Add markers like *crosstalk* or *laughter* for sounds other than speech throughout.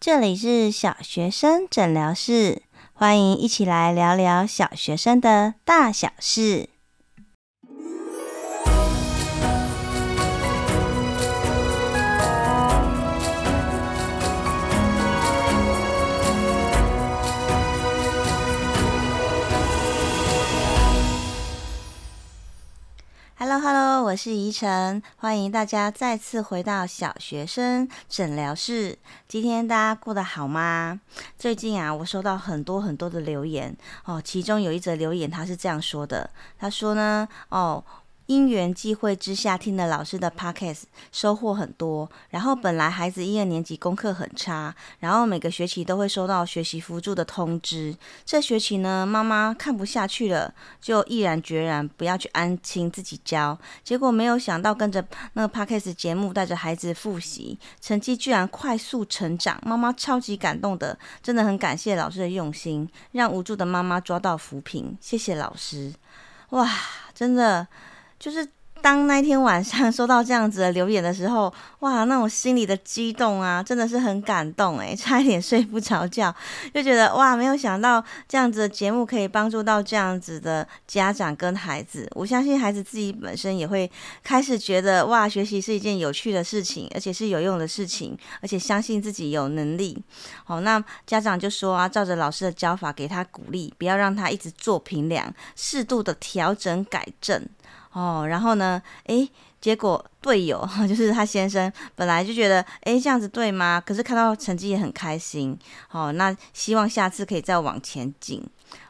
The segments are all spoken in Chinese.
这里是小学生诊疗室，欢迎一起来聊聊小学生的大小事。Hello，我是怡晨，欢迎大家再次回到小学生诊疗室。今天大家过得好吗？最近啊，我收到很多很多的留言哦，其中有一则留言，他是这样说的，他说呢，哦。因缘际会之下，听了老师的 podcast，收获很多。然后本来孩子一二年级功课很差，然后每个学期都会收到学习辅助的通知。这学期呢，妈妈看不下去了，就毅然决然不要去安亲自己教。结果没有想到，跟着那个 podcast 节目，带着孩子复习，成绩居然快速成长。妈妈超级感动的，真的很感谢老师的用心，让无助的妈妈抓到扶贫。谢谢老师，哇，真的。就是当那天晚上收到这样子的留言的时候，哇，那种心里的激动啊，真的是很感动诶，差一点睡不着觉，就觉得哇，没有想到这样子的节目可以帮助到这样子的家长跟孩子。我相信孩子自己本身也会开始觉得哇，学习是一件有趣的事情，而且是有用的事情，而且相信自己有能力。好，那家长就说啊，照着老师的教法给他鼓励，不要让他一直做平量，适度的调整改正。哦，然后呢？诶，结果队友 *laughs* 就是他先生，本来就觉得，诶，这样子对吗？可是看到成绩也很开心。哦，那希望下次可以再往前进。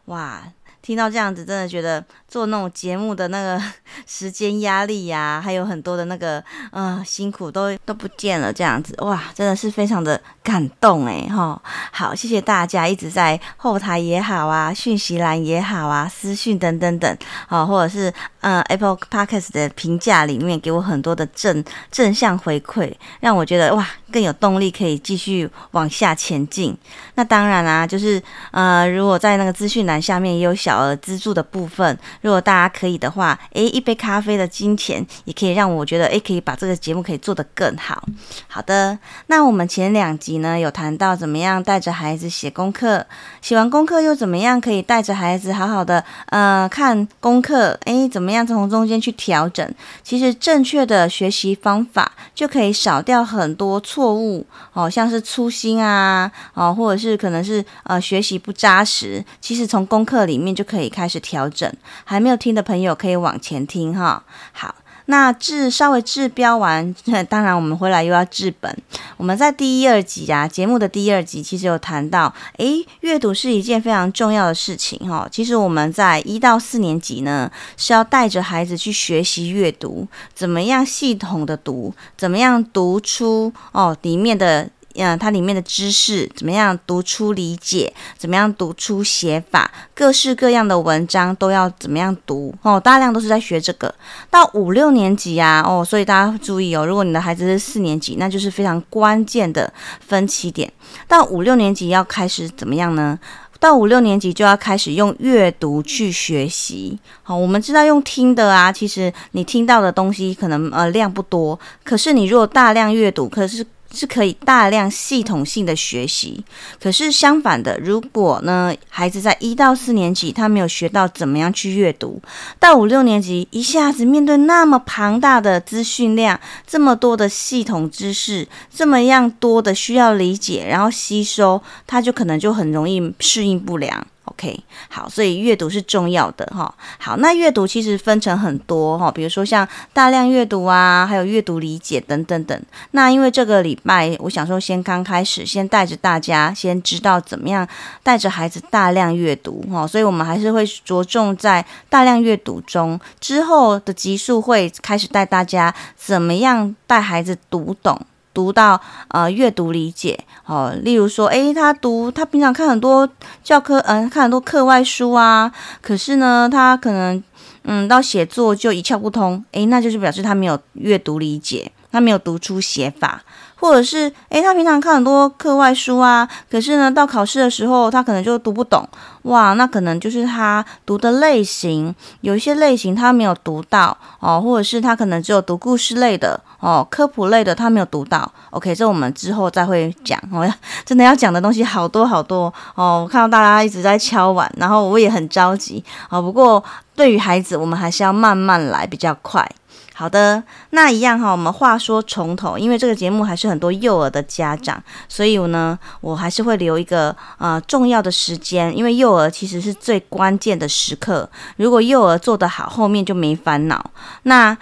哇！听到这样子，真的觉得做那种节目的那个 *laughs* 时间压力呀、啊，还有很多的那个呃辛苦都都不见了，这样子哇，真的是非常的感动诶。哈。好，谢谢大家一直在后台也好啊，讯息栏也好啊，私讯等等等，好，或者是呃 Apple Podcast 的评价里面给我很多的正正向回馈，让我觉得哇更有动力可以继续往下前进。那当然啦、就是呃如果在那个资讯栏下面也有小。额，资助的部分，如果大家可以的话，诶，一杯咖啡的金钱也可以让我觉得，诶，可以把这个节目可以做得更好。好的，那我们前两集呢有谈到怎么样带着孩子写功课，写完功课又怎么样可以带着孩子好好的呃看功课，诶，怎么样从中间去调整？其实正确的学习方法就可以少掉很多错误，哦，像是粗心啊，哦，或者是可能是呃学习不扎实。其实从功课里面就可以开始调整，还没有听的朋友可以往前听哈。好，那治稍微治标完，*laughs* 当然我们回来又要治本。我们在第一二集啊，节目的第一二集其实有谈到，诶，阅读是一件非常重要的事情哈。其实我们在一到四年级呢，是要带着孩子去学习阅读，怎么样系统的读，怎么样读出哦里面的。嗯，它里面的知识怎么样读出理解？怎么样读出写法？各式各样的文章都要怎么样读？哦，大量都是在学这个。到五六年级啊，哦，所以大家注意哦，如果你的孩子是四年级，那就是非常关键的分歧点。到五六年级要开始怎么样呢？到五六年级就要开始用阅读去学习。好，我们知道用听的啊，其实你听到的东西可能呃量不多，可是你如果大量阅读，可是是可以大量系统性的学习，可是相反的，如果呢，孩子在一到四年级他没有学到怎么样去阅读，到五六年级一下子面对那么庞大的资讯量，这么多的系统知识，这么样多的需要理解，然后吸收，他就可能就很容易适应不良。OK，好，所以阅读是重要的哈。好，那阅读其实分成很多哈，比如说像大量阅读啊，还有阅读理解等等等。那因为这个礼拜，我想说先刚开始，先带着大家先知道怎么样带着孩子大量阅读哈，所以我们还是会着重在大量阅读中，之后的集数会开始带大家怎么样带孩子读懂。读到呃阅读理解哦，例如说，诶，他读他平常看很多教科，嗯、看很多课外书啊，可是呢，他可能嗯到写作就一窍不通，诶，那就是表示他没有阅读理解。他没有读出写法。或者是，诶，他平常看很多课外书啊，可是呢，到考试的时候，他可能就读不懂，哇，那可能就是他读的类型，有一些类型他没有读到哦，或者是他可能只有读故事类的哦，科普类的他没有读到。OK，这我们之后再会讲。我、哦、*laughs* 真的要讲的东西好多好多哦，我看到大家一直在敲碗，然后我也很着急哦。不过对于孩子，我们还是要慢慢来比较快。好的，那一样哈，我们话说从头，因为这个节目还是很多幼儿的家长，所以呢，我还是会留一个呃重要的时间，因为幼儿其实是最关键的时刻，如果幼儿做得好，后面就没烦恼。那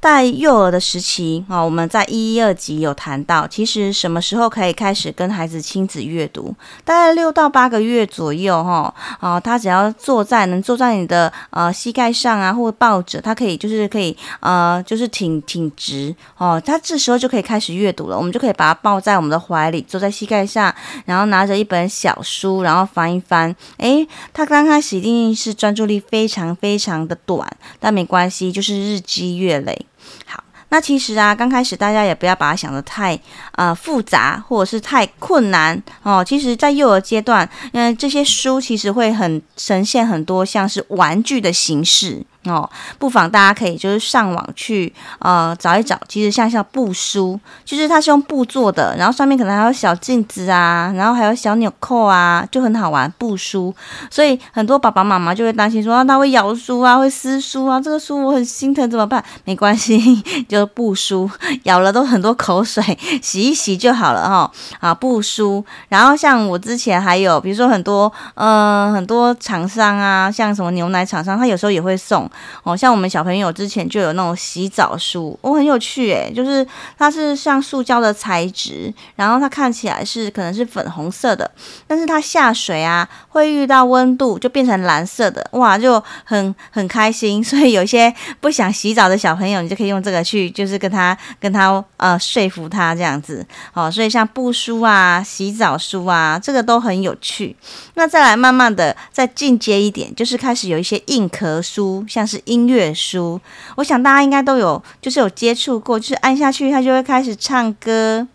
在幼儿的时期啊，我们在一一二集有谈到，其实什么时候可以开始跟孩子亲子阅读？大概六到八个月左右哈，啊，他只要坐在能坐在你的呃膝盖上啊，或抱着，他可以就是可以呃就是挺挺直哦，他这时候就可以开始阅读了。我们就可以把他抱在我们的怀里，坐在膝盖上，然后拿着一本小书，然后翻一翻。诶，他刚开始一定是专注力非常非常的短，但没关系，就是日积月累。好，那其实啊，刚开始大家也不要把它想得太呃复杂，或者是太困难哦。其实，在幼儿阶段，因为这些书其实会很呈现很多像是玩具的形式。哦，不妨大家可以就是上网去呃找一找，其实像像布书，就是它是用布做的，然后上面可能还有小镜子啊，然后还有小纽扣啊，就很好玩布书。所以很多爸爸妈妈就会担心说，啊，它会咬书啊，会撕书啊，这个书我很心疼怎么办？没关系，*laughs* 就是布书，咬了都很多口水，洗一洗就好了哈，哦。啊，布书。然后像我之前还有，比如说很多呃很多厂商啊，像什么牛奶厂商，他有时候也会送。哦，像我们小朋友之前就有那种洗澡书，哦，很有趣诶，就是它是像塑胶的材质，然后它看起来是可能是粉红色的，但是它下水啊会遇到温度就变成蓝色的，哇，就很很开心。*laughs* 所以有些不想洗澡的小朋友，你就可以用这个去，就是跟他跟他呃说服他这样子。哦，所以像布书啊、洗澡书啊，这个都很有趣。那再来慢慢的再进阶一点，就是开始有一些硬壳书，像。像是音乐书，我想大家应该都有，就是有接触过，就是按下去它就会开始唱歌。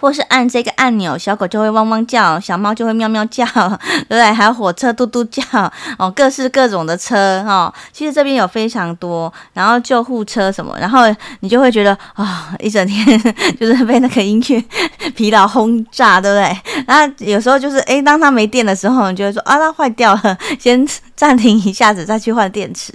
或是按这个按钮，小狗就会汪汪叫，小猫就会喵喵叫，*laughs* 对不对？还有火车嘟嘟叫哦，各式各种的车哦。其实这边有非常多，然后救护车什么，然后你就会觉得啊、一整天 *laughs* 就是被那个音乐疲劳轰炸，对不对？然后有时候就是诶，当它没电的时候，你就会说啊，它坏掉了，*laughs* 先暂停一下子，再去换电池。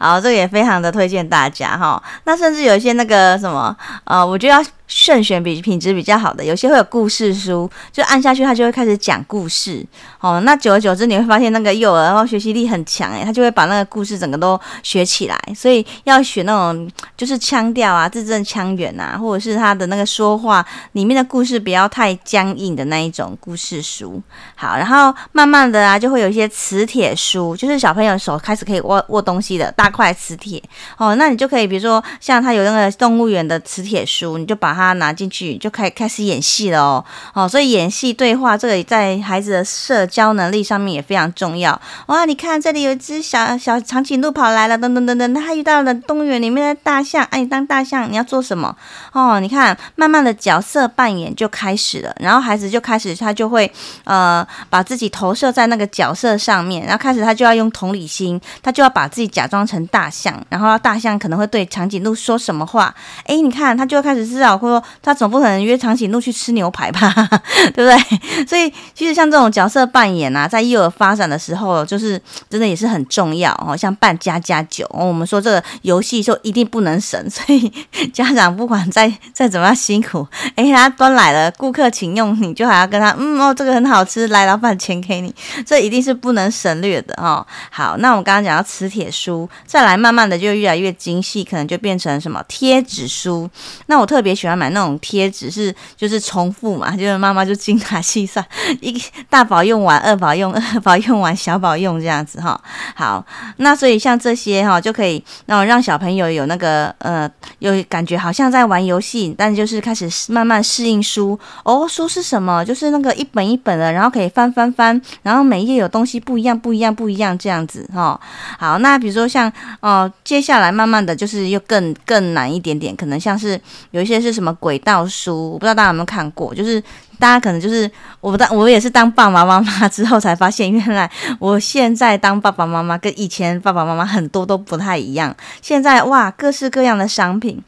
好，这个也非常的推荐大家哈、那甚至有一些那个什么，呃，我就要。慎选比品质比较好的，有些会有故事书，就按下去，它就会开始讲故事。哦，那久而久之，你会发现那个幼儿然后学习力很强，诶，他就会把那个故事整个都学起来。所以要选那种就是腔调啊、字正腔圆啊，或者是他的那个说话里面的故事不要太僵硬的那一种故事书。好，然后慢慢的啊，就会有一些磁铁书，就是小朋友手开始可以握握东西的大块磁铁。哦，那你就可以比如说像他有那个动物园的磁铁书，你就把他拿进去就开开始演戏了哦哦，所以演戏对话这个在孩子的社交能力上面也非常重要哇！你看这里有一只小小长颈鹿跑来了，噔噔噔噔，他遇到了动物园里面的大象，哎，当大象你要做什么哦？你看，慢慢的角色扮演就开始了，然后孩子就开始他就会呃把自己投射在那个角色上面，然后开始他就要用同理心，他就要把自己假装成大象，然后大象可能会对长颈鹿说什么话？哎，你看他就会开始思考说。他总不可能约长颈鹿去吃牛排吧，*laughs* 对不对？所以其实像这种角色扮演啊，在幼儿发展的时候，就是真的也是很重要哦。像扮家家酒，哦，我们说这个游戏就一定不能省，*laughs* 所以家长不管再再怎么样辛苦，诶，他端来了，顾客请用，你就还要跟他，嗯哦，这个很好吃，来，老板钱给你，这一定是不能省略的哦。好，那我们刚刚讲到磁铁书，再来慢慢的就越来越精细，可能就变成什么贴纸书。那我特别喜欢买那种。贴纸是就是重复嘛，就是妈妈就精打细算，*laughs* 一大宝用完，二宝用，二宝用完，小宝用这样子哈。好，那所以像这些哈，就可以那让小朋友有那个呃，有感觉好像在玩游戏，但就是开始慢慢适应书哦。书是什么？就是那个一本一本的，然后可以翻翻翻，然后每一页有东西不一样，不一样，不一样这样子哈。好，那比如说像哦，接下来慢慢的就是又更更难一点点，可能像是有一些是什么什么轨道书，我不知道大家有没有看过，就是。大家可能就是我当我也是当爸爸妈妈 *laughs* 之后才发现，原来我现在当爸爸妈妈跟以前爸爸妈妈很多都不太一样。现在哇，各式各样的商品。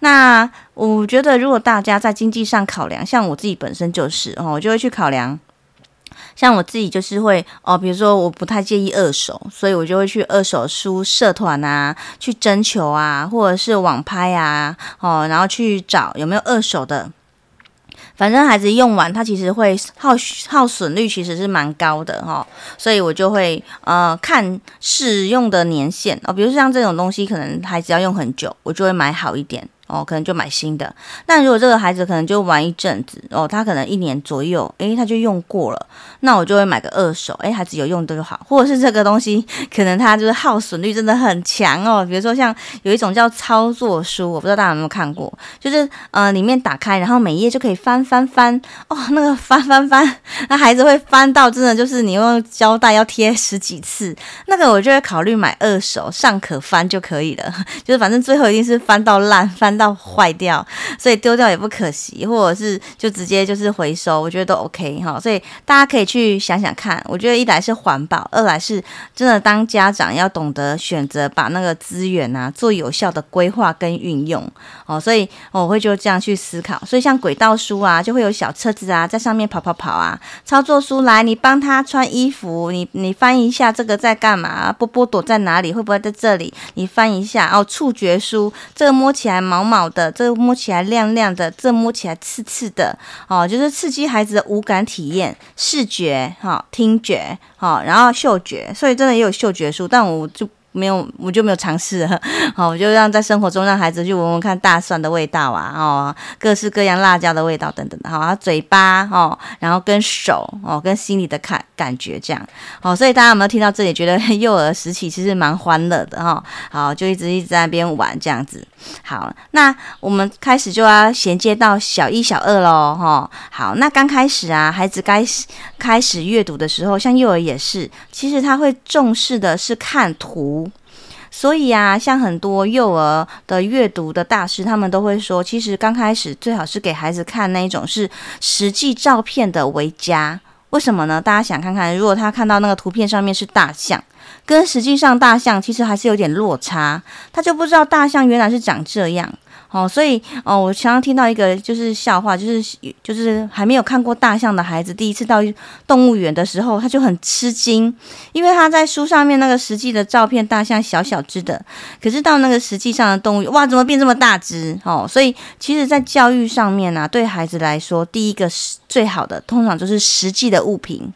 那我觉得，如果大家在经济上考量，像我自己本身就是哦，我就会去考量。像我自己就是会哦，比如说我不太介意二手，所以我就会去二手书社团啊，去征求啊，或者是网拍啊，哦，然后去找有没有二手的。反正孩子用完，它其实会耗耗损率其实是蛮高的哈，所以我就会呃看使用的年限哦，比如像这种东西，可能孩子要用很久，我就会买好一点。哦，可能就买新的。但如果这个孩子可能就玩一阵子，哦，他可能一年左右，诶，他就用过了，那我就会买个二手，诶，孩子有用的就好。或者是这个东西，可能它就是耗损率真的很强哦。比如说像有一种叫操作书，我不知道大家有没有看过，就是呃里面打开，然后每页就可以翻翻翻，哦，那个翻翻翻，那孩子会翻到真的就是你用胶带要贴十几次，那个我就会考虑买二手，尚可翻就可以了，*laughs* 就是反正最后一定是翻到烂翻。到坏掉，所以丢掉也不可惜，或者是就直接就是回收，我觉得都 OK 哈。所以大家可以去想想看，我觉得一来是环保，二来是真的当家长要懂得选择，把那个资源啊做有效的规划跟运用哦。所以我会就这样去思考。所以像轨道书啊，就会有小车子啊在上面跑跑跑啊。操作书来，你帮他穿衣服，你你翻一下这个在干嘛？波波躲在哪里？会不会在这里？你翻一下哦。触觉书，这个摸起来毛。毛的，这摸起来亮亮的，这摸起来刺刺的，哦，就是刺激孩子的五感体验，视觉，哈、听觉，哈、然后嗅觉，所以真的也有嗅觉书，但我就。没有，我就没有尝试了。*laughs* 好，我就让在生活中让孩子去闻闻看大蒜的味道啊，哦，各式各样辣椒的味道等等的。好，嘴巴哦，然后跟手哦，跟心里的感感觉这样。好，所以大家有没有听到这里，觉得 *laughs* 幼儿时期其实蛮欢乐的哈？好，就一直一直在那边玩这样子。好，那我们开始就要衔接到小一、小二喽。哈，好，那刚开始啊，孩子该开始阅读的时候，像幼儿也是，其实他会重视的是看图。所以啊，像很多幼儿的阅读的大师，他们都会说，其实刚开始最好是给孩子看那一种是实际照片的为佳。为什么呢？大家想看看，如果他看到那个图片上面是大象，跟实际上大象其实还是有点落差，他就不知道大象原来是长这样。哦，所以哦，我常常听到一个就是笑话，就是就是还没有看过大象的孩子，第一次到动物园的时候，他就很吃惊，因为他在书上面那个实际的照片，大象小小只的，可是到那个实际上的动物园，哇，怎么变这么大只？哦，所以其实，在教育上面呢、啊，对孩子来说，第一个是最好的，通常就是实际的物品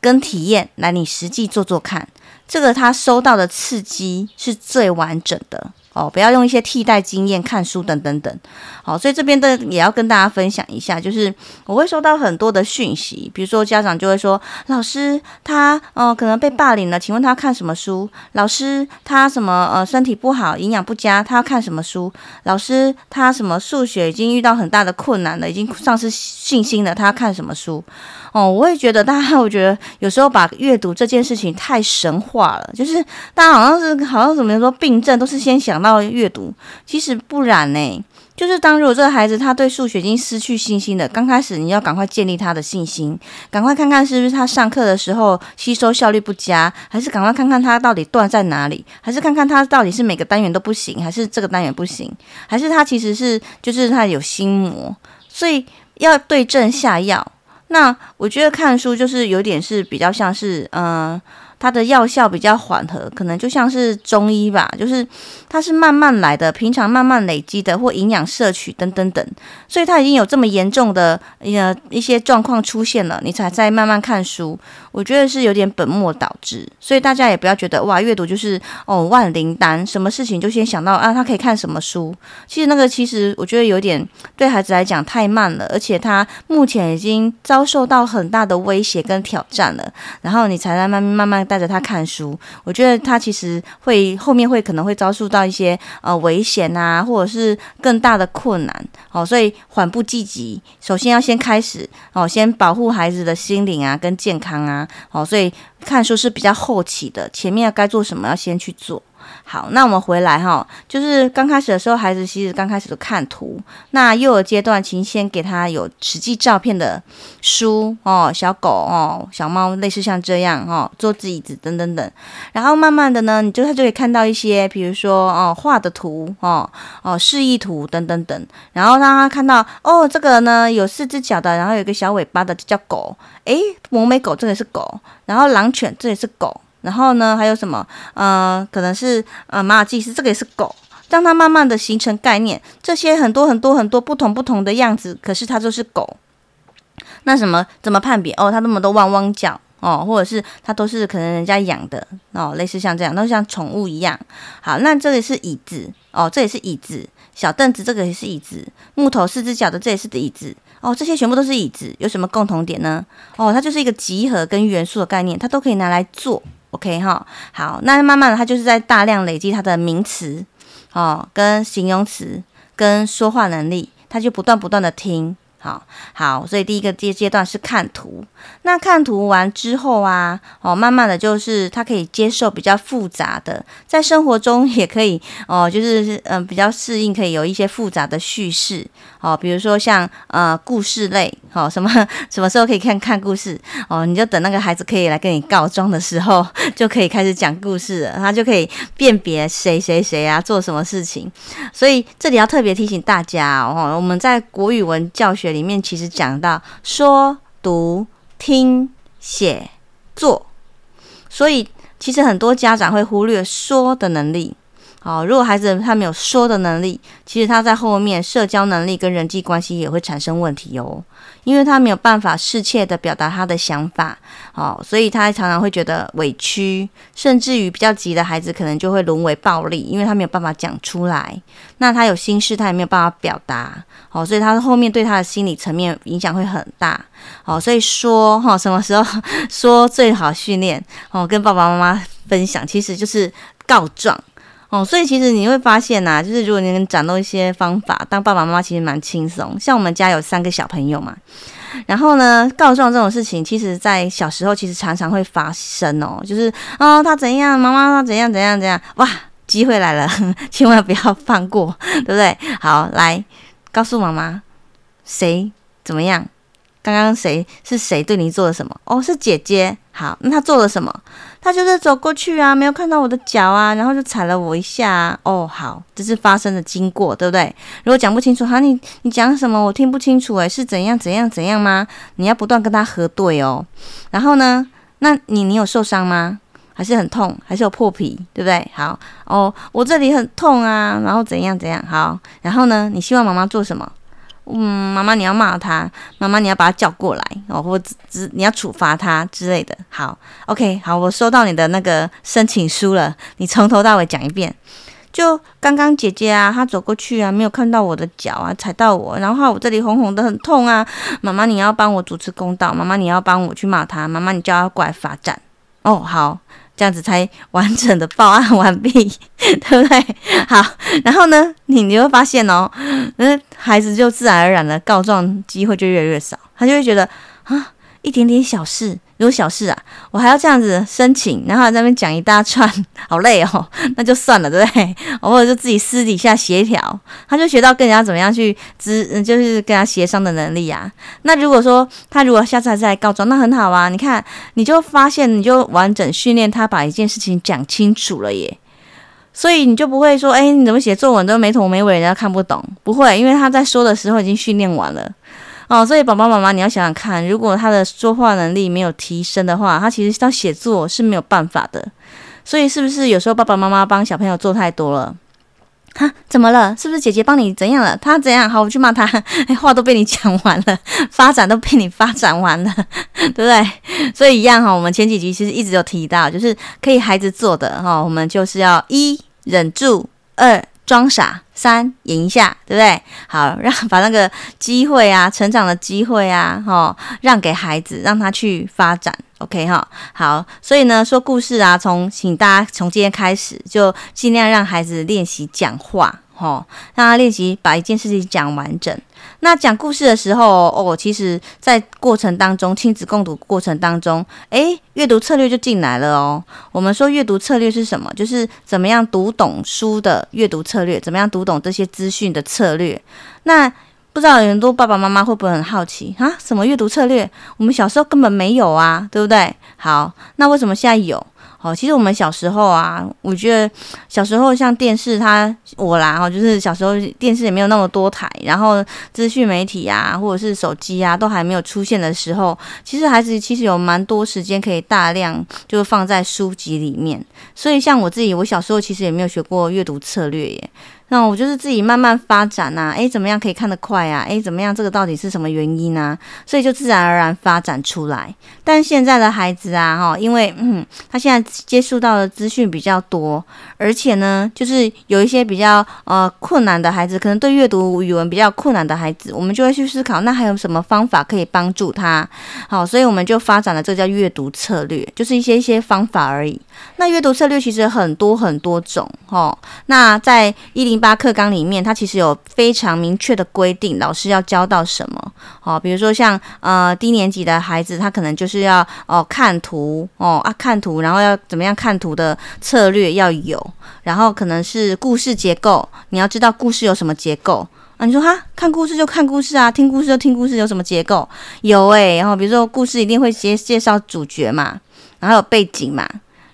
跟体验，来你实际做做看，这个他收到的刺激是最完整的。哦，不要用一些替代经验看书等等等。好，所以这边的也要跟大家分享一下，就是我会收到很多的讯息，比如说家长就会说，老师他呃可能被霸凌了，请问他看什么书？老师他什么呃身体不好，营养不佳，他要看什么书？老师他什么数学已经遇到很大的困难了，已经丧失信心了，他要看什么书？哦，我也觉得大家，*laughs* 我觉得有时候把阅读这件事情太神话了，就是大家好像是好像怎么说病症都是先想到阅读，其实不然呢。就是当如果这个孩子他对数学已经失去信心了，刚开始你要赶快建立他的信心，赶快看看是不是他上课的时候吸收效率不佳，还是赶快看看他到底断在哪里，还是看看他到底是每个单元都不行，还是这个单元不行，还是他其实是就是他有心魔，所以要对症下药。那我觉得看书就是有点是比较像是，嗯、它的药效比较缓和，可能就像是中医吧，就是它是慢慢来的，平常慢慢累积的，或营养摄取等等等，所以它已经有这么严重的呃一些状况出现了，你才在慢慢看书。我觉得是有点本末倒置，所以大家也不要觉得哇，阅读就是哦万灵丹，什么事情就先想到啊，他可以看什么书。其实那个其实我觉得有点对孩子来讲太慢了，而且他目前已经遭受到很大的威胁跟挑战了，然后你才在慢慢慢慢带着他看书，我觉得他其实会后面会可能会遭受到一些呃危险啊，或者是更大的困难哦，所以缓不积极，首先要先开始哦，先保护孩子的心灵啊跟健康啊。哦，所以看书是比较后期的，前面要该做什么要先去做。好，那我们回来哈，就是刚开始的时候，孩子其实刚开始都看图。那幼儿阶段，请先给他有实际照片的书哦，小狗哦，小猫，类似像这样哦，桌子椅子等等等。然后慢慢的呢，你就他就可以看到一些，比如说哦画的图哦哦示意图等等等。然后让他看到哦，这个呢有四只脚的，然后有个小尾巴的，这叫狗。诶，博美狗这个是狗，然后狼犬这也是狗。然后呢，还有什么？呃，可能是呃马尔济斯，这个也是狗。让它慢慢的形成概念，这些很多很多很多不同不同的样子，可是它就是狗。那什么怎么判别？哦，它那么多汪汪叫哦，或者是它都是可能人家养的哦，类似像这样，都像宠物一样。好，那这里是椅子哦，这也是椅子。小凳子这个也是椅子，木头四只脚的这也是椅子哦，这些全部都是椅子，有什么共同点呢？哦，它就是一个集合跟元素的概念，它都可以拿来做。OK 哈，好，那慢慢的，他就是在大量累积他的名词，哦，跟形容词，跟说话能力，他就不断不断的听。好好，所以第一个阶阶段是看图。那看图完之后啊，哦，慢慢的就是他可以接受比较复杂的，在生活中也可以哦，就是嗯、比较适应，可以有一些复杂的叙事哦，比如说像呃故事类，哦什么什么时候可以看看故事哦，你就等那个孩子可以来跟你告状的时候，就可以开始讲故事了，他就可以辨别谁谁谁啊做什么事情。所以这里要特别提醒大家哦，我们在国语文教学里面其实讲到说、读、听、写、做，所以其实很多家长会忽略说的能力。好，如果孩子他没有说的能力，其实他在后面社交能力跟人际关系也会产生问题哦。因为他没有办法适切的表达他的想法，哦，所以他常常会觉得委屈，甚至于比较急的孩子可能就会沦为暴力，因为他没有办法讲出来。那他有心事，他也没有办法表达，哦，所以他后面对他的心理层面影响会很大，哦，所以说哈，什么时候 *laughs* 说最好训练哦，跟爸爸妈妈分享，其实就是告状。哦，所以其实你会发现呐、啊，就是如果你能掌握一些方法，当爸爸妈妈其实蛮轻松。像我们家有三个小朋友嘛，然后呢，告状这种事情，其实在小时候其实常常会发生哦，就是哦，他怎样，妈妈他怎样怎样怎样，哇，机会来了，*laughs* 千万不要放过，对不对？好，来告诉妈妈，谁怎么样？刚刚谁是谁对你做了什么？哦，是姐姐。好，那她做了什么？她就是走过去啊，没有看到我的脚啊，然后就踩了我一下。哦，好，这是发生的经过，对不对？如果讲不清楚，哈，你你讲什么？我听不清楚，诶，是怎样怎样怎样吗？你要不断跟他核对哦。然后呢，那你你有受伤吗？还是很痛？还是有破皮？对不对？好，哦，我这里很痛啊，然后怎样怎样？好，然后呢，你希望妈妈做什么？嗯，妈妈，你要骂他，妈妈，你要把他叫过来哦，或只你要处罚他之类的。好，OK，好，我收到你的那个申请书了，你从头到尾讲一遍。就刚刚姐姐啊，她走过去啊，没有看到我的脚啊，踩到我，然后我这里红红的，很痛啊。妈妈，你要帮我主持公道，妈妈，你要帮我去骂他，妈妈，你叫他过来罚站。哦，好。这样子才完整的报案完毕，*laughs* 对不对？好，然后呢，你你会发现哦，那孩子就自然而然的告状机会就越来越少，他就会觉得啊，一点点小事。如果小事啊，我还要这样子申请，然后在那边讲一大串，*laughs* 好累哦，*laughs* 那就算了，对不对？或者就自己私底下协调，他就学到跟人家怎么样去咨，就是跟他协商的能力啊。那如果说他如果下次还是来告状，那很好啊。你看，你就发现，你就完整训练他把一件事情讲清楚了耶。所以你就不会说，哎，你怎么写作文都没头没尾，人家看不懂？不会，因为他在说的时候已经训练完了。哦，所以爸爸妈妈，你要想想看，如果他的说话能力没有提升的话，他其实到写作是没有办法的。所以是不是有时候爸爸妈妈帮小朋友做太多了？哈，怎么了？是不是姐姐帮你怎样了？他怎样？好，我去骂他。哎，*laughs* 话都被你讲完了，发展都被你发展完了，*laughs* 对不对？所以一样哈，我们前几集其实一直有提到，就是可以孩子做的哈，我们就是要一忍住，二装傻，三演一下，对不对？好，让把那个机会啊，成长的机会啊，哈，让给孩子，让他去发展。OK 哈，好，所以呢，说故事啊，从请大家从今天开始，就尽量让孩子练习讲话，哈，让他练习把一件事情讲完整。那讲故事的时候，哦，其实在过程当中，亲子共读过程当中，诶，阅读策略就进来了哦。我们说阅读策略是什么？就是怎么样读懂书的阅读策略，怎么样读懂这些资讯的策略。那不知道很多爸爸妈妈会不会很好奇啊？什么阅读策略？我们小时候根本没有啊，对不对？好，那为什么现在有？好，其实我们小时候啊，我觉得小时候像电视它，我啦哈，就是小时候电视也没有那么多台，然后资讯媒体啊，或者是手机啊，都还没有出现的时候，其实孩子其实有蛮多时间可以大量就放在书籍里面。所以像我自己，我小时候其实也没有学过阅读策略耶。那我就是自己慢慢发展呐、啊，诶，怎么样可以看得快啊？诶，怎么样这个到底是什么原因呢？所以就自然而然发展出来。但现在的孩子啊，哈，因为嗯，他现在接触到的资讯比较多，而且呢，就是有一些比较呃困难的孩子，可能对阅读语文比较困难的孩子，我们就会去思考，那还有什么方法可以帮助他？好，所以我们就发展了这叫阅读策略，就是一些一些方法而已。那阅读策略其实很多很多种，哈。那在一零八课纲里面，它其实有非常明确的规定，老师要教到什么？好，比如说像呃低年级的孩子，他可能就是是要哦看图哦啊看图，然后要怎么样看图的策略要有，然后可能是故事结构，你要知道故事有什么结构啊？你说哈看故事就看故事啊，听故事就听故事，有什么结构？有诶、然后比如说故事一定会介介绍主角嘛，然后有背景嘛。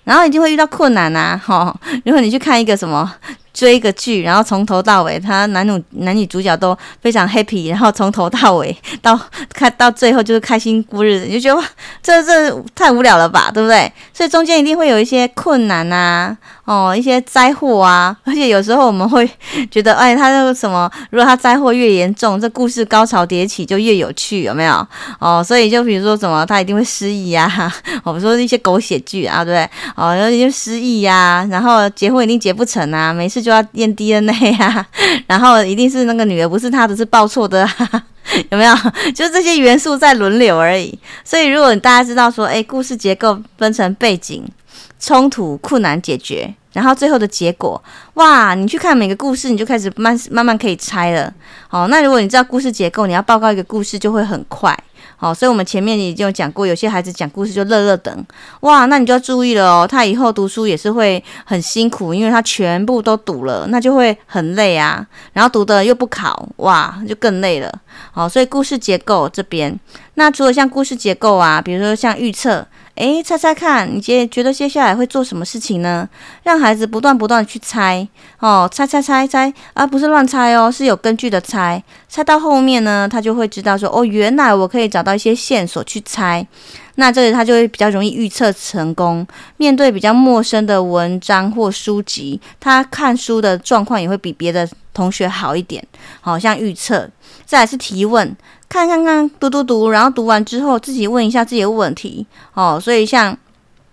然后一定会遇到困难呐，哈！如果你去看一个什么追一个剧，然后从头到尾，他男女男女主角都非常 happy，然后从头到尾 *laughs* 到看到最后就是开心过日子，你就觉得哇，这这太无聊了吧，对不对？所以中间一定会有一些困难呐。哦，一些灾祸啊，*laughs* 而且有时候我们会觉得，哎，他那个什么，如果他灾祸越严重，这故事高潮迭起就越有趣，有没有？哦，所以就比如说什么，他一定会失忆呀、啊，*laughs* 我们说一些狗血剧啊，对不对？哦，然后就失忆呀、啊，然后结婚一定结不成啊，没事就要验 DNA 啊，*laughs* 然后一定是那个女儿不是他的，是报错的、啊，有没有？就这些元素在轮流而已。所以如果大家知道说，哎，故事结构分成背景。冲突、困难解决，然后最后的结果，哇！你去看每个故事，你就开始慢慢慢可以猜了。好，那如果你知道故事结构，你要报告一个故事就会很快。好，所以我们前面已经有讲过，有些孩子讲故事就乐乐等，哇！那你就要注意了哦，他以后读书也是会很辛苦，因为他全部都读了，那就会很累啊。然后读的又不考，哇，就更累了。好，所以故事结构这边，那除了像故事结构啊，比如说像预测。诶，猜猜看，你接觉得接下来会做什么事情呢？让孩子不断不断去猜哦，猜猜猜猜，而不是乱猜哦，是有根据的猜。猜到后面呢，他就会知道说，哦，原来我可以找到一些线索去猜。那这里他就会比较容易预测成功。面对比较陌生的文章或书籍，他看书的状况也会比别的同学好一点。好像预测，再来是提问。看看看，读读读，然后读完之后自己问一下自己的问题哦。所以像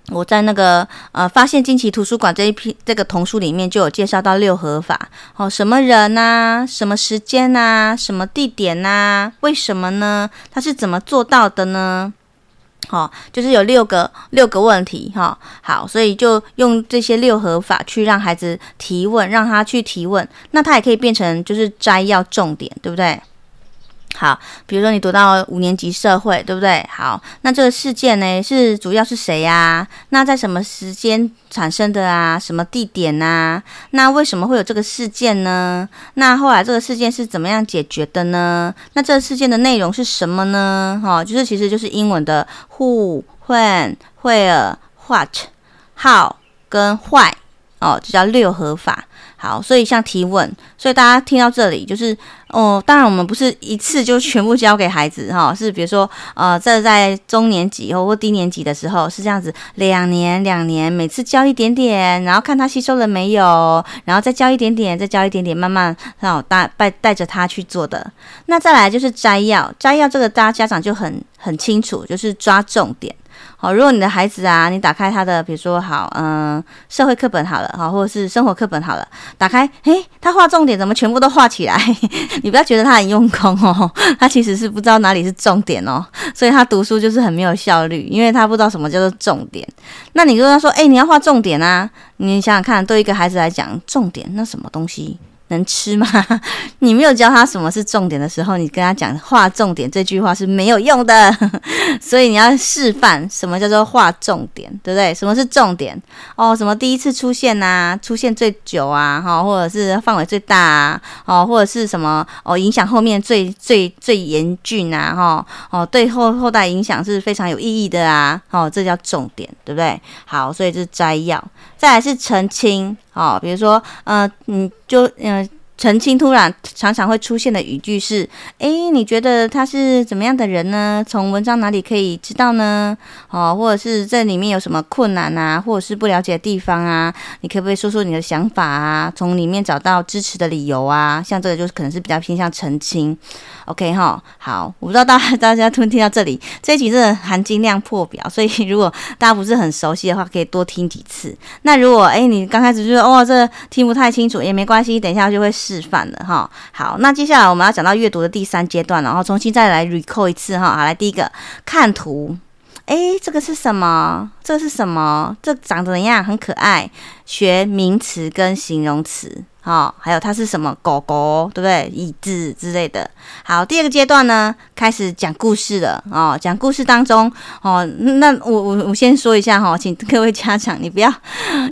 我在那个呃发现惊奇图书馆这一批这个童书里面就有介绍到六合法哦，什么人呐、啊，什么时间呐、啊，什么地点呐、啊，为什么呢？他是怎么做到的呢？好、哦，就是有六个六个问题哈、好，所以就用这些六合法去让孩子提问，让他去提问，那他也可以变成就是摘要重点，对不对？好，比如说你读到五年级社会，对不对？好，那这个事件呢，是主要是谁呀？那在什么时间产生的啊？什么地点呐？那为什么会有这个事件呢？那后来这个事件是怎么样解决的呢？那这个事件的内容是什么呢？哈，就是其实就是英文的 who、when、where、what、how 跟 why 哦，这叫六合法。好，所以像提问，所以大家听到这里就是，哦，当然我们不是一次就全部教给孩子哈，是比如说，呃，这在中年级或低年级的时候是这样子，两年两年，每次教一点点，然后看他吸收了没有，然后再教一点点，再教一点点，慢慢让我带带带着他去做的。那再来就是摘要，摘要这个大家家长就很很清楚，就是抓重点。好，如果你的孩子啊，你打开他的，比如说好，嗯，社会课本好了，好，或者是生活课本好了，打开，诶，他画重点怎么全部都画起来？*laughs* 你不要觉得他很用功哦，他其实是不知道哪里是重点哦，所以他读书就是很没有效率，因为他不知道什么叫做重点。那你跟他说，哎，你要画重点啊？你想想看，对一个孩子来讲，重点那什么东西？能吃吗？*laughs* 你没有教他什么是重点的时候，你跟他讲画重点这句话是没有用的。*laughs* 所以你要示范什么叫做画重点，对不对？什么是重点？哦，什么第一次出现呐、啊，出现最久啊，哈，或者是范围最大啊，哦，或者是什么哦，影响后面最最最严峻啊，哈，哦，对后后代影响是非常有意义的啊，哦，这叫重点，对不对？好，所以这是摘要，再来是澄清。哦，比如说，嗯，你就嗯。澄清突然常常会出现的语句是：诶，你觉得他是怎么样的人呢？从文章哪里可以知道呢？哦，或者是这里面有什么困难啊，或者是不了解的地方啊？你可不可以说说你的想法啊？从里面找到支持的理由啊？像这个就是可能是比较偏向澄清。OK 哈，好，我不知道大家大家听听到这里，这一集真的含金量破表，所以如果大家不是很熟悉的话，可以多听几次。那如果诶，你刚开始就说哦，这听不太清楚也没关系，等一下就会。示范了哈，好，那接下来我们要讲到阅读的第三阶段，然后重新再来 recall 一次哈，好，来第一个看图，诶，这个是什么？这是什么？这长得怎样？很可爱，学名词跟形容词。好，还有它是什么狗狗，对不对？椅子之类的。好，第二个阶段呢，开始讲故事了哦。讲故事当中，哦，那我我我先说一下哈，请各位家长，你不要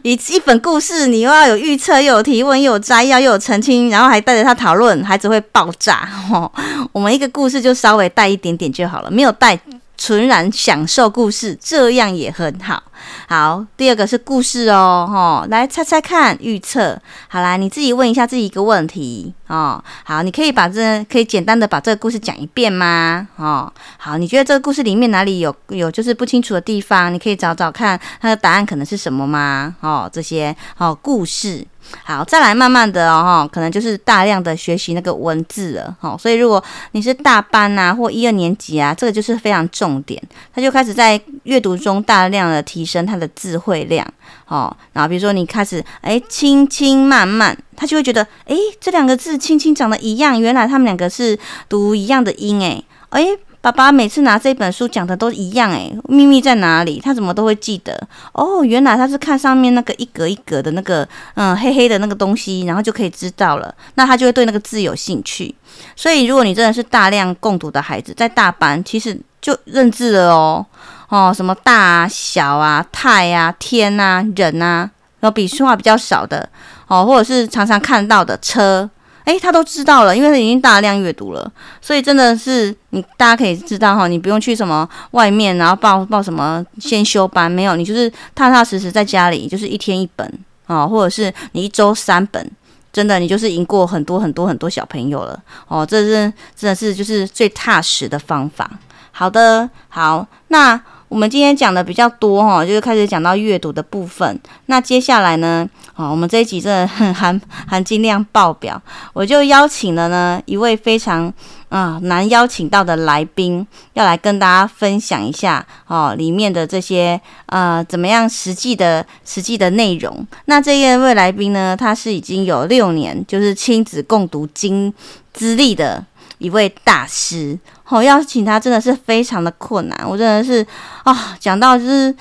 一一本故事，你又要有预测，又有提问，又有摘要，又有澄清，然后还带着他讨论，孩子会爆炸哦。*laughs* 我们一个故事就稍微带一点点就好了，没有带。纯然享受故事，这样也很好。好，第二个是故事哦，吼，来猜猜看，预测。好啦，你自己问一下自己一个问题哦。好，你可以把这可以简单的把这个故事讲一遍吗？哦，好，你觉得这个故事里面哪里有有就是不清楚的地方？你可以找找看它的答案可能是什么吗？哦，这些哦故事。好，再来慢慢的哦，可能就是大量的学习那个文字了，哈，所以如果你是大班啊或一二年级啊，这个就是非常重点，他就开始在阅读中大量的提升他的词汇量，哦，然后比如说你开始，哎，轻轻慢慢，他就会觉得，哎，这两个字轻轻长得一样，原来他们两个是读一样的音，哎，哎。爸爸每次拿这本书讲的都一样诶，秘密在哪里？他怎么都会记得？哦，原来他是看上面那个一格一格的那个，嗯，黑黑的那个东西，然后就可以知道了。那他就会对那个字有兴趣。所以，如果你真的是大量共读的孩子，在大班其实就认字了哦。哦，什么大啊、小啊、太啊、天啊、人啊，然后笔画比较少的哦，或者是常常看到的车。诶，他都知道了，因为他已经大量阅读了，所以真的是你大家可以知道哈，你不用去什么外面，然后报报什么先修班，没有，你就是踏踏实实在家里，就是一天一本啊，或者是你一周三本，真的你就是赢过很多很多很多小朋友了哦，这是真的是就是最踏实的方法。好的，好，那。我们今天讲的比较多哈，就是开始讲到阅读的部分。那接下来呢，啊，我们这一集真的很含含金量爆表，我就邀请了呢一位非常啊难邀请到的来宾，要来跟大家分享一下哦里面的这些呃怎么样实际的实际的内容。那这一位来宾呢，他是已经有六年就是亲子共读经资历的。一位大师，哦，要请他真的是非常的困难，我真的是啊，讲到就是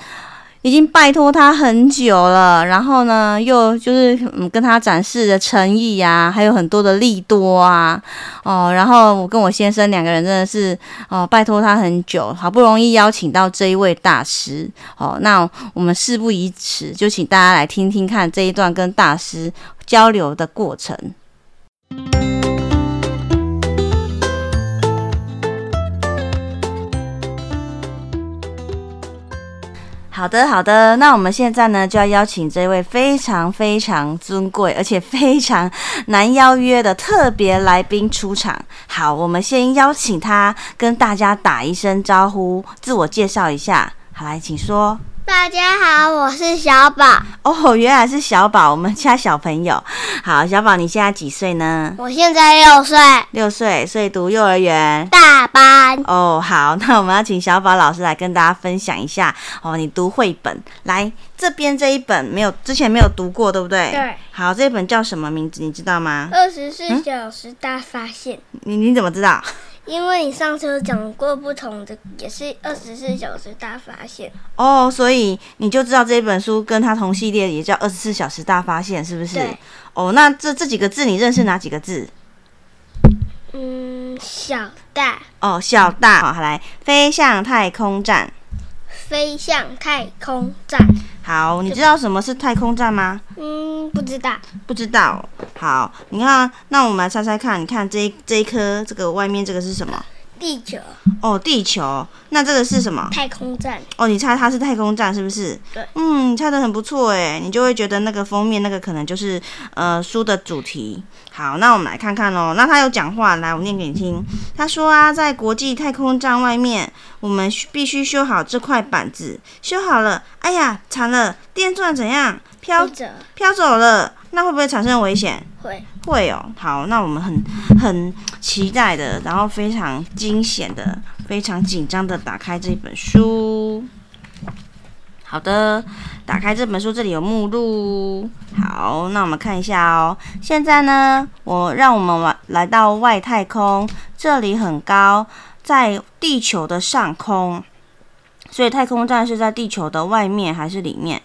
已经拜托他很久了，然后呢，又就是嗯跟他展示的诚意啊，还有很多的利多啊，哦，然后我跟我先生两个人真的是哦拜托他很久，好不容易邀请到这一位大师，哦，那我们事不宜迟，就请大家来听听看这一段跟大师交流的过程。好的，好的。那我们现在呢，就要邀请这位非常非常尊贵，而且非常难邀约的特别来宾出场。好，我们先邀请他跟大家打一声招呼，自我介绍一下。好，来，请说。大家好，我是小宝。哦，原来是小宝，我们家小朋友。好，小宝，你现在几岁呢？我现在六岁。六岁，所以读幼儿园大班。哦，好，那我们要请小宝老师来跟大家分享一下哦，你读绘本。来，这边这一本没有，之前没有读过，对不对？对。好，这一本叫什么名字？你知道吗？二十四小时大发现。嗯、你你怎么知道？因为你上次有讲过不同的，也是二十四小时大发现哦，所以你就知道这本书跟它同系列也叫二十四小时大发现，是不是？对。哦，那这这几个字你认识哪几个字？嗯，小大。哦，小大。好，来，飞向太空站。飞向太空站。好，你知道什么是太空站吗？嗯，不知道。不知道。好，你看，那我们来猜猜看，你看这一这一颗，这个外面这个是什么？地球。哦，地球。那这个是什么？太空站。哦，你猜它是太空站是不是？对。嗯，猜的很不错诶，你就会觉得那个封面那个可能就是呃书的主题。好，那我们来看看喽。那他有讲话，来，我念给你听。他说啊，在国际太空站外面，我们必须修好这块板子。修好了，哎呀，惨了，电钻怎样？飘着，飘走了。那会不会产生危险？会，会哦。好，那我们很很期待的，然后非常惊险的。非常紧张的打开这本书。好的，打开这本书，这里有目录。好，那我们看一下哦。现在呢，我让我们来到外太空，这里很高，在地球的上空。所以太空站是在地球的外面还是里面？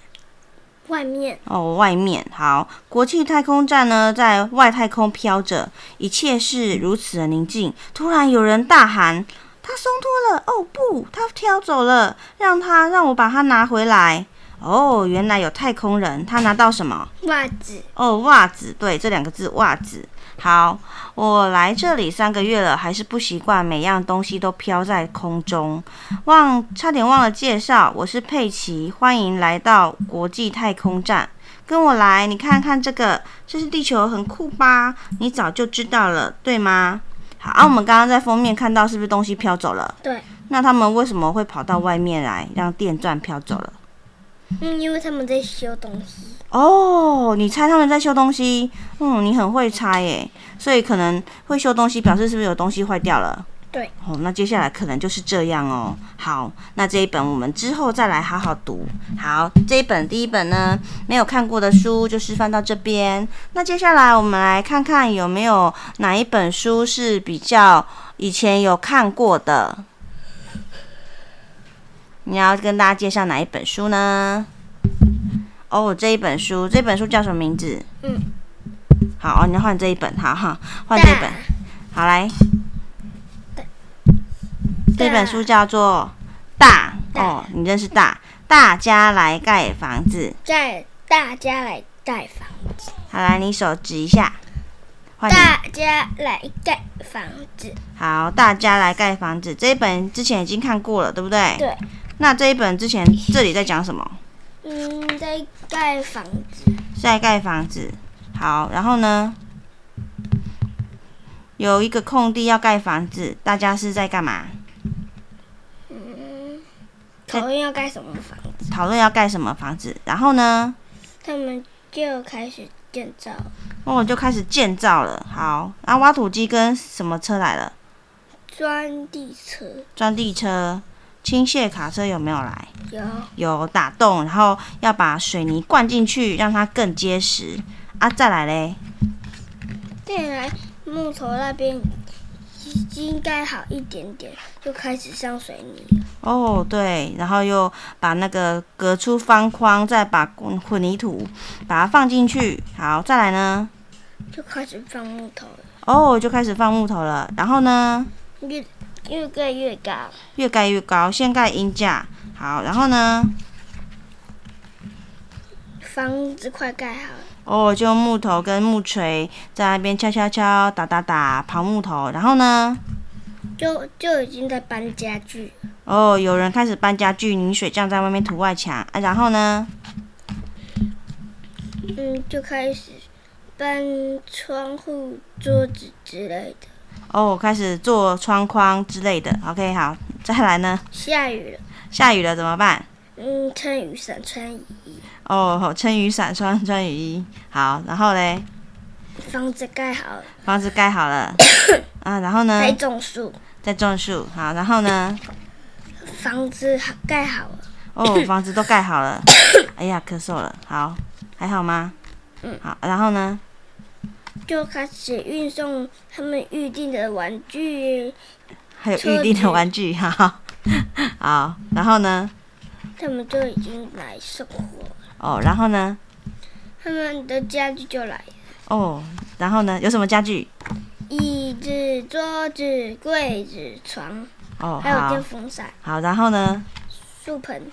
外面。哦，外面。好，国际太空站呢，在外太空飘着，一切是如此的宁静。突然有人大喊。他松脱了哦，不，他飘走了，让他让我把它拿回来。哦，原来有太空人，他拿到什么？袜子。哦，袜子，对，这两个字，袜子。好，我来这里三个月了，还是不习惯每样东西都飘在空中。忘，差点忘了介绍，我是佩奇，欢迎来到国际太空站。跟我来，你看看这个，这是地球，很酷吧？你早就知道了，对吗？好，啊，我们刚刚在封面看到，是不是东西飘走了？对。那他们为什么会跑到外面来，让电钻飘走了？嗯，因为他们在修东西。哦，你猜他们在修东西？嗯，你很会猜耶。所以可能会修东西，表示是不是有东西坏掉了？对，哦，那接下来可能就是这样哦。好，那这一本我们之后再来好好读。好，这一本第一本呢，没有看过的书就是放到这边。那接下来我们来看看有没有哪一本书是比较以前有看过的。你要跟大家介绍哪一本书呢？哦，这一本书，这本书叫什么名字？嗯。好哦，你要换这一本，好哈，换这一本。好来。这本书叫做大《大》哦，你认识大？大家来盖房子，在大家来盖房子。好，来你手指一下。大家来盖房子。好，大家来盖房子。这一本之前已经看过了，对不对？对。那这一本之前这里在讲什么？嗯，在盖房子。在盖房子。好，然后呢？有一个空地要盖房子，大家是在干嘛？嗯讨论要盖什么房子？讨论要盖什么房子？然后呢？他们就开始建造。哦，就开始建造了。好，啊，挖土机跟什么车来了？钻地车。钻地车，倾卸卡车有没有来？有。有打洞，然后要把水泥灌进去，让它更结实。啊，再来嘞。再来木头那边。已经盖好一点点，就开始上水泥。哦，对，然后又把那个隔出方框，再把混凝土把它放进去。好，再来呢？就开始放木头了。哦，就开始放木头了。然后呢？越越盖越高。越盖越高，先盖鹰架。好，然后呢？房子快盖好了。哦，就用木头跟木锤在那边敲敲敲、打打打刨木头，然后呢？就就已经在搬家具。哦，有人开始搬家具，泥水匠在外面涂外墙啊，然后呢？嗯，就开始搬窗户、桌子之类的。哦，开始做窗框之类的。OK，好，再来呢？下雨了。下雨了怎么办？嗯，撑雨伞，穿雨衣。哦，撑雨伞，穿穿雨衣。好，然后嘞？房子盖好了。房子盖好了。*coughs* 啊，然后呢？在种树。在种树。好，然后呢？房子盖好了。哦，房子都盖好了。*coughs* 哎呀，咳嗽了。好，还好吗？嗯。好，然后呢？就开始运送他们预定的玩具。还有预定的玩具，哈哈。*laughs* 好，然后呢？他们就已经来送货。哦，然后呢？他们的家具就来了。哦，然后呢？有什么家具？椅子、桌子、柜子、床。哦，还有电风扇。好，然后呢？树盆。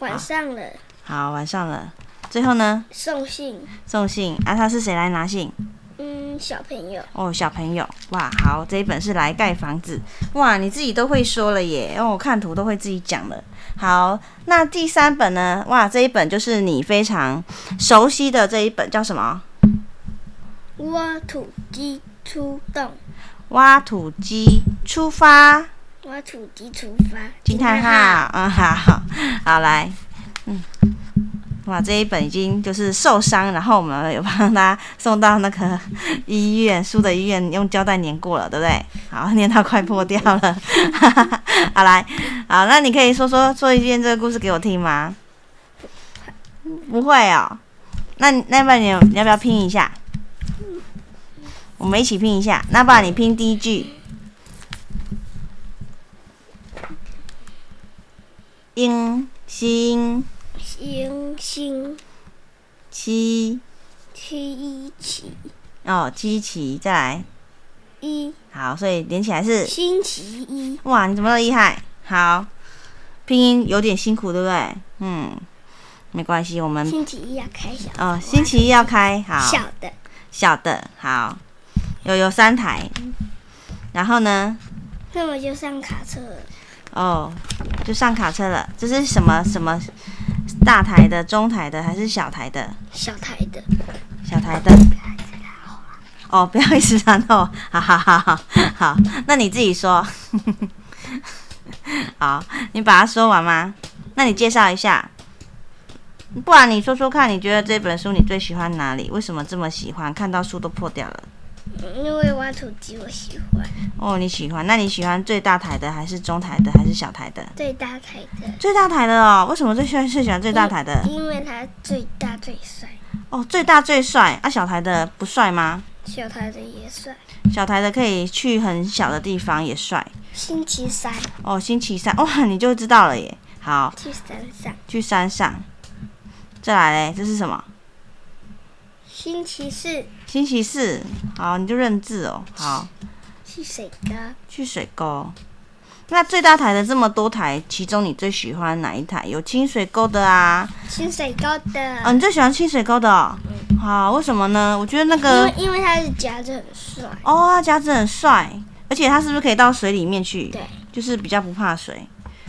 晚上了。好，晚上了。最后呢？送信。送信啊！他是谁来拿信？嗯，小朋友。哦，小朋友。哇，好，这一本是来盖房子。哇，你自己都会说了耶！哦，我看图都会自己讲了。好，那第三本呢？哇，这一本就是你非常熟悉的这一本，叫什么？挖土机出动。挖土机出发。挖土机出发。惊叹号！嗯，*laughs* 好好，好来，嗯。哇，这一本已经就是受伤，然后我们有帮他送到那个 *laughs* 医院，输的医院，用胶带粘过了，对不对？好，粘到快破掉了。*laughs* 好来，好，那你可以说说说一遍这个故事给我听吗？不会哦。那那不然你你要不要拼一下？我们一起拼一下。那不然你拼第一句。英星。星星七七一七哦，七七再来一好，所以连起来是星期一。哇，你怎么那么厉害？好，拼音有点辛苦，对不对？嗯，没关系，我们星期一要开小哦，星期一要开好小的小的好，有有三台，然后呢？那么就上卡车了。哦，就上卡车了。这是什么什么？大台的、中台的还是小台的？小台的。小台的。哦，不要一直然后，*laughs* 好好好好好，那你自己说。*laughs* 好，你把它说完吗？那你介绍一下。不然你说说看，你觉得这本书你最喜欢哪里？为什么这么喜欢？看到书都破掉了。因为挖土机我喜欢。哦，你喜欢？那你喜欢最大台的，还是中台的，还是小台的？最大台的。最大台的哦，为什么最喜欢最喜欢最大台的？因为它最大最帅。哦，最大最帅啊！小台的不帅吗？小台的也帅。小台的可以去很小的地方也帅。星期三。哦，星期三哇，你就知道了耶。好。去山上。去山上。再来嘞，这是什么？星期四，星期四，好，你就认字哦。好，去水沟，去水沟。那最大台的这么多台，其中你最喜欢哪一台？有清水沟的啊？清水沟的。哦，你最喜欢清水沟的哦。嗯。好，为什么呢？我觉得那个，因为因为它的夹子很帅。哦，它夹子很帅，而且它是不是可以到水里面去？对，就是比较不怕水。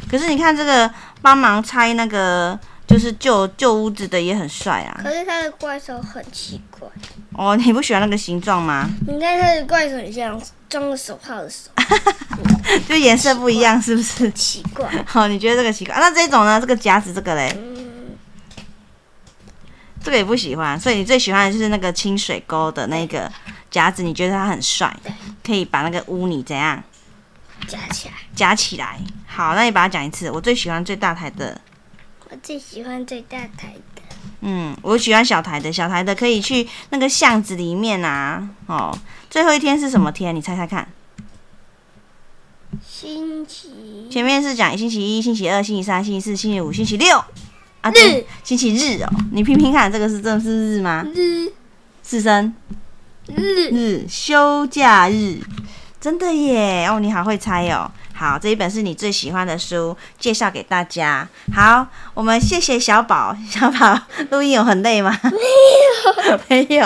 可是你看这个帮忙拆那个。就是旧旧屋子的也很帅啊，可是他的怪兽很奇怪。哦，你不喜欢那个形状吗？你看它的怪手很，像装了手套的手，*laughs* 就颜色不一样，是不是？奇怪。*laughs* 好、哦，你觉得这个奇怪？啊、那这种呢？这个夹子这个嘞？嗯，这个也不喜欢。所以你最喜欢的就是那个清水沟的那个夹子，你觉得它很帅？可以把那个污泥怎样？夹起来。夹起来。好，那你把它讲一次。我最喜欢最大台的。我最喜欢最大台的。嗯，我喜欢小台的，小台的可以去那个巷子里面啊。哦，最后一天是什么天？你猜猜看。星期。前面是讲星期一、星期二、星期三、星期四、星期五、星期六。啊，对，星期日哦。你拼拼看，这个是真的是日吗？日。四声。日。日，休假日。真的耶！哦，你好会猜哦。好，这一本是你最喜欢的书，介绍给大家。好，我们谢谢小宝。小宝录音有很累吗？没有，*laughs* 没有。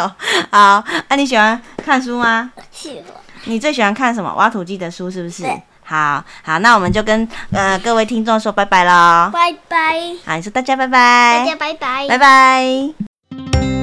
好，啊，你喜欢看书吗？喜欢。你最喜欢看什么？挖土机的书是不是？对。好好，那我们就跟呃各位听众说拜拜喽。拜拜。好，你说大家拜拜。大家拜拜。拜拜。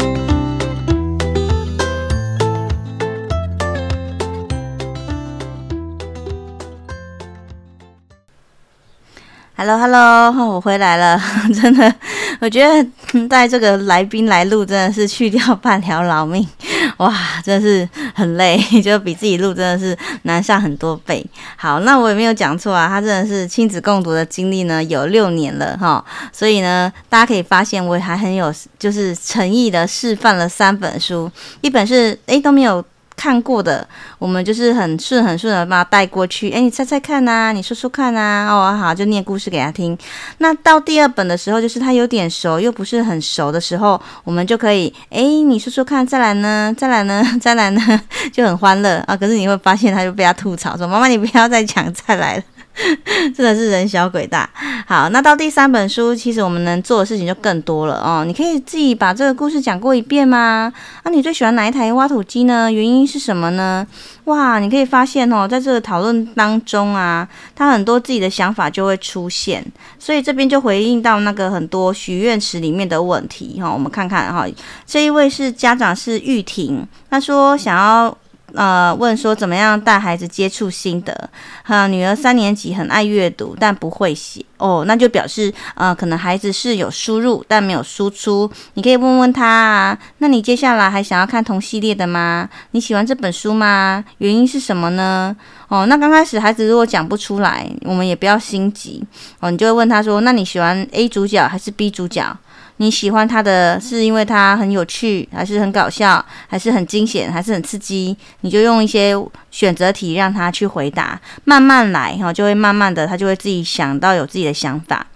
Hello，Hello，*laughs* 我回来了。*laughs* 真的，我觉得带这个来宾来录，真的是去掉半条老命。*laughs* 哇，真的是很累，就比自己录真的是难上很多倍。好，那我也没有讲错啊，他真的是亲子共读的经历呢，有六年了哈。所以呢，大家可以发现，我还很有就是诚意的示范了三本书，一本是诶都没有。看过的，我们就是很顺很顺的把它带过去。哎，你猜猜看呐、你说说看呐、哦，好，就念故事给他听。那到第二本的时候，就是他有点熟又不是很熟的时候，我们就可以，哎，你说说看，再来呢，再来呢，*laughs* 再来呢，就很欢乐啊。可是你会发现，他就被他吐槽说：“妈妈，你不要再讲再来了。” *laughs* 真的是人小鬼大。好，那到第三本书，其实我们能做的事情就更多了哦。你可以自己把这个故事讲过一遍吗？啊，你最喜欢哪一台挖土机呢？原因是什么呢？哇，你可以发现哦，在这个讨论当中啊，他很多自己的想法就会出现。所以这边就回应到那个很多许愿池里面的问题哈。我们看看哈，这一位是家长是玉婷，他说想要。呃，问说怎么样带孩子接触心得？哈，女儿三年级很爱阅读，但不会写哦，那就表示呃，可能孩子是有输入但没有输出。你可以问问他啊，那你接下来还想要看同系列的吗？你喜欢这本书吗？原因是什么呢？哦，那刚开始孩子如果讲不出来，我们也不要心急哦，你就会问他说，那你喜欢 A 主角还是 B 主角？你喜欢他的是因为他很有趣，还是很搞笑，还是很惊险，还是很刺激？你就用一些选择题让他去回答，慢慢来哈，就会慢慢的他就会自己想到有自己的想法。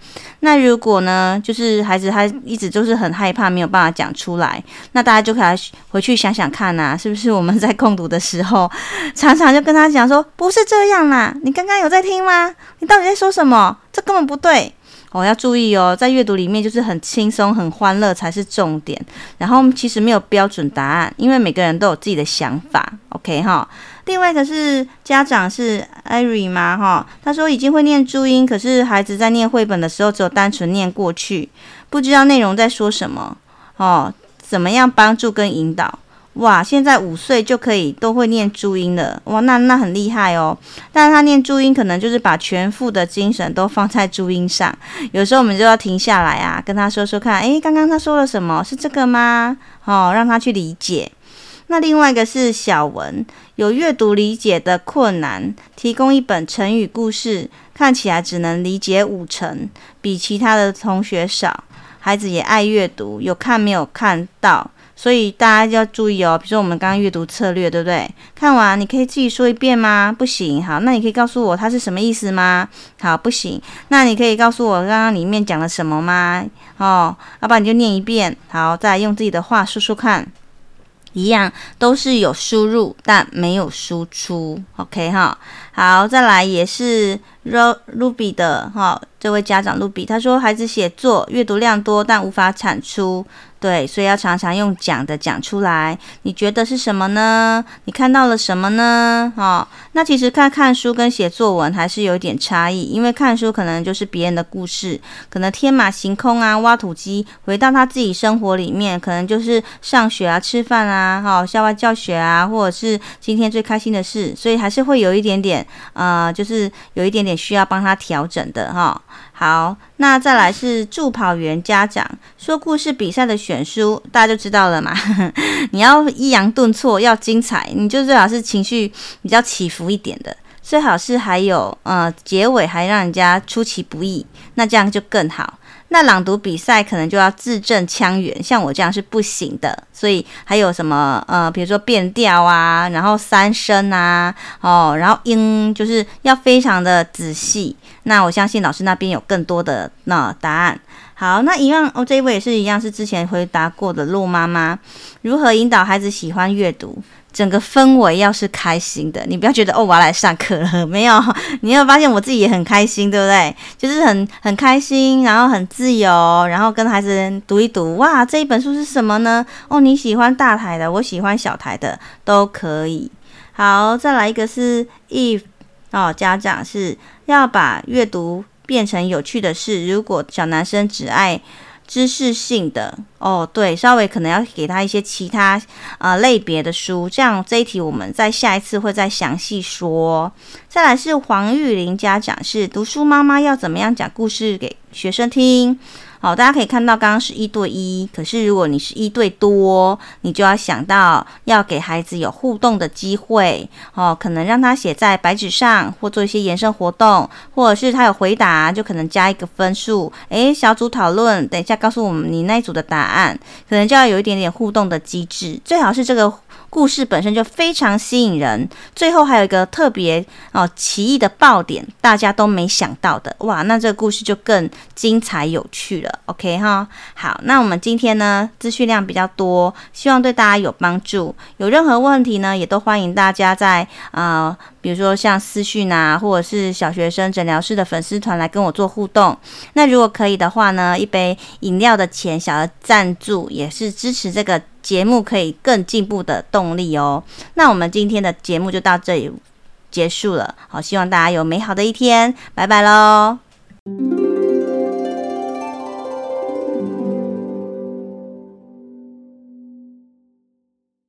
那如果呢，就是孩子他一直就是很害怕，没有办法讲出来，那大家就可以回去想想看呐，是不是我们在共读的时候，*laughs* 常常就跟他讲说，不是这样啦，你刚刚有在听吗？你到底在说什么？这根本不对。哦，要注意哦，在阅读里面就是很轻松、很欢乐才是重点。然后其实没有标准答案，因为每个人都有自己的想法。OK 哈。另外一个是家长是艾瑞吗？哈，他说已经会念注音，可是孩子在念绘本的时候只有单纯念过去，不知道内容在说什么。哦，怎么样帮助跟引导？哇，现在五岁就可以都会念注音了，哇，那那很厉害哦。但是他念注音可能就是把全副的精神都放在注音上，有时候我们就要停下来啊，跟他说说看，诶，刚刚他说了什么？是这个吗？哦，让他去理解。那另外一个是小文，有阅读理解的困难，提供一本成语故事，看起来只能理解五成，比其他的同学少。孩子也爱阅读，有看没有看到。所以大家要注意哦，比如说我们刚刚阅读策略，对不对？看完你可以自己说一遍吗？不行，好，那你可以告诉我它是什么意思吗？好，不行，那你可以告诉我刚刚里面讲了什么吗？哦，要不然你就念一遍，好，再来用自己的话说说看。一样都是有输入但没有输出，OK 哈。好，再来也是 Ruby 的哈，这位家长 Ruby 他说孩子写作阅读量多但无法产出。对，所以要常常用讲的讲出来。你觉得是什么呢？你看到了什么呢？哦，那其实看看书跟写作文还是有一点差异，因为看书可能就是别人的故事，可能天马行空啊，挖土机回到他自己生活里面，可能就是上学啊、吃饭啊、哈、校外教学啊，或者是今天最开心的事，所以还是会有一点点，呃，就是有一点点需要帮他调整的哈。好，那再来是助跑员家长说故事比赛的选书，大家就知道了嘛。*laughs* 你要抑扬顿挫，要精彩，你就最好是情绪比较起伏一点的，最好是还有呃结尾还让人家出其不意，那这样就更好。那朗读比赛可能就要字正腔圆，像我这样是不行的。所以还有什么呃，比如说变调啊，然后三声啊，哦，然后音就是要非常的仔细。那我相信老师那边有更多的那答案。好，那一样哦，这一位也是一样，是之前回答过的陆妈妈，如何引导孩子喜欢阅读？整个氛围要是开心的，你不要觉得哦，我要来上课了，没有，*laughs* 你有发现我自己也很开心，对不对？就是很很开心，然后很自由，然后跟孩子读一读，哇，这一本书是什么呢？哦，你喜欢大台的，我喜欢小台的，都可以。好，再来一个是 if 哦，家长是要把阅读变成有趣的事。如果小男生只爱知识性的哦，对，稍微可能要给他一些其他呃类别的书，这样这一题我们在下一次会再详细说。再来是黄玉玲家长，是读书妈妈要怎么样讲故事给学生听？好，大家可以看到，刚刚是一对一，可是如果你是一对多，你就要想到要给孩子有互动的机会哦，可能让他写在白纸上，或做一些延伸活动，或者是他有回答，就可能加一个分数。诶，小组讨论，等一下告诉我们你那一组的答案，可能就要有一点点互动的机制，最好是这个。故事本身就非常吸引人，最后还有一个特别哦奇异的爆点，大家都没想到的哇，那这个故事就更精彩有趣了。OK 哈，好，那我们今天呢资讯量比较多，希望对大家有帮助。有任何问题呢，也都欢迎大家在呃，比如说像私讯啊，或者是小学生诊疗室的粉丝团来跟我做互动。那如果可以的话呢，一杯饮料的钱小额赞助也是支持这个。节目可以更进步的动力哦。那我们今天的节目就到这里结束了。好，希望大家有美好的一天，拜拜喽。